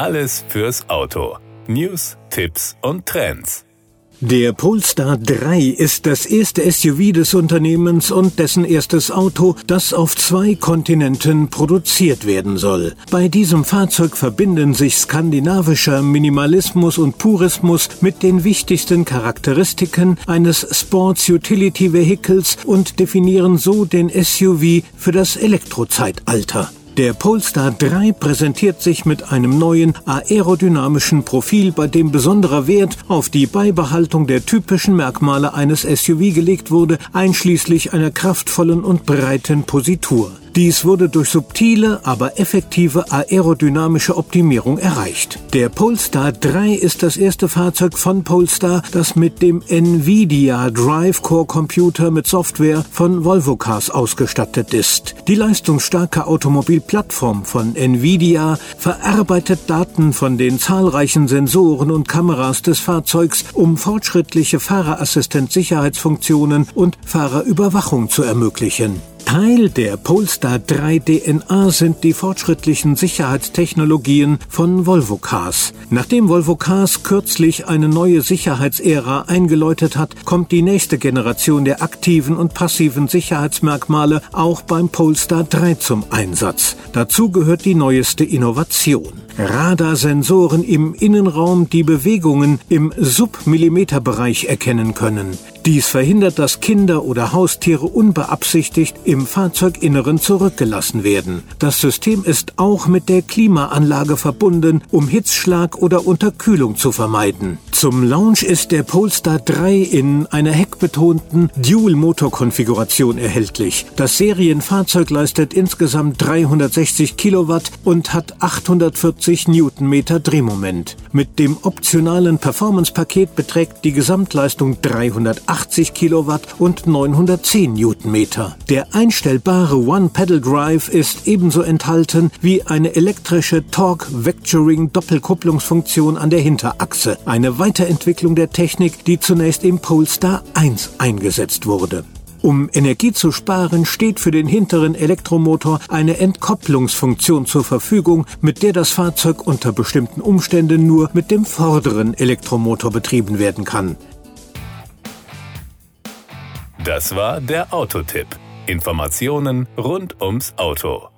Alles fürs Auto. News, Tipps und Trends. Der Polestar 3 ist das erste SUV des Unternehmens und dessen erstes Auto, das auf zwei Kontinenten produziert werden soll. Bei diesem Fahrzeug verbinden sich skandinavischer Minimalismus und Purismus mit den wichtigsten Charakteristiken eines Sports Utility Vehicles und definieren so den SUV für das Elektrozeitalter. Der Polestar 3 präsentiert sich mit einem neuen aerodynamischen Profil, bei dem besonderer Wert auf die Beibehaltung der typischen Merkmale eines SUV gelegt wurde, einschließlich einer kraftvollen und breiten Positur. Dies wurde durch subtile, aber effektive aerodynamische Optimierung erreicht. Der Polestar 3 ist das erste Fahrzeug von Polestar, das mit dem Nvidia Drive Core Computer mit Software von Volvo Cars ausgestattet ist. Die leistungsstarke Automobilplattform von Nvidia verarbeitet Daten von den zahlreichen Sensoren und Kameras des Fahrzeugs, um fortschrittliche Fahrerassistent-Sicherheitsfunktionen und Fahrerüberwachung zu ermöglichen. Teil der Polestar 3 DNA sind die fortschrittlichen Sicherheitstechnologien von Volvo Cars. Nachdem Volvo Cars kürzlich eine neue Sicherheitsära eingeläutet hat, kommt die nächste Generation der aktiven und passiven Sicherheitsmerkmale auch beim Polestar 3 zum Einsatz. Dazu gehört die neueste Innovation. Radarsensoren im Innenraum, die Bewegungen im Submillimeterbereich erkennen können. Dies verhindert, dass Kinder oder Haustiere unbeabsichtigt im Fahrzeuginneren zurückgelassen werden. Das System ist auch mit der Klimaanlage verbunden, um Hitzschlag oder Unterkühlung zu vermeiden. Zum Launch ist der Polestar 3 in einer heckbetonten Dual-Motor-Konfiguration erhältlich. Das Serienfahrzeug leistet insgesamt 360 Kilowatt und hat 840 Newtonmeter Drehmoment. Mit dem optionalen Performance-Paket beträgt die Gesamtleistung 380 Kilowatt und 910 Newtonmeter. Der einstellbare One-Pedal-Drive ist ebenso enthalten wie eine elektrische Torque-Vectoring-Doppelkupplungsfunktion an der Hinterachse. Eine Weiterentwicklung der Technik, die zunächst im Polestar 1 eingesetzt wurde. Um Energie zu sparen, steht für den hinteren Elektromotor eine Entkopplungsfunktion zur Verfügung, mit der das Fahrzeug unter bestimmten Umständen nur mit dem vorderen Elektromotor betrieben werden kann. Das war der Autotipp. Informationen rund ums Auto.